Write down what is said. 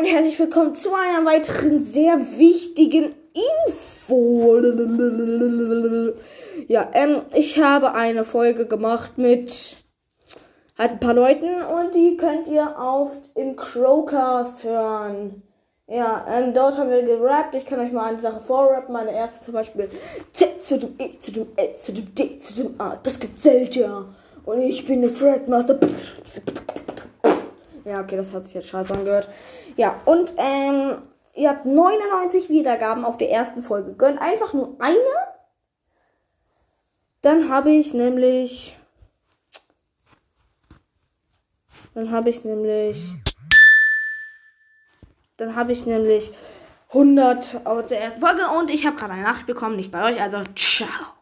und herzlich willkommen zu einer weiteren sehr wichtigen Info. Ja, ähm, ich habe eine Folge gemacht mit halt ein paar Leuten und die könnt ihr auf im Crowcast hören. Ja, ähm, dort haben wir gerappt. Ich kann euch mal eine Sache vorrappen. Meine erste zum Beispiel Z zu dem E zu dem L zu dem D zu dem A. Das gibt Zelda. Und ich bin der Fredmaster. Ja, okay, das hat sich jetzt scheiße angehört. Ja, und ähm, ihr habt 99 Wiedergaben auf der ersten Folge. Gönnt einfach nur eine. Dann habe ich nämlich. Dann habe ich nämlich. Dann habe ich nämlich 100 auf der ersten Folge und ich habe gerade eine Nachricht bekommen, nicht bei euch, also ciao.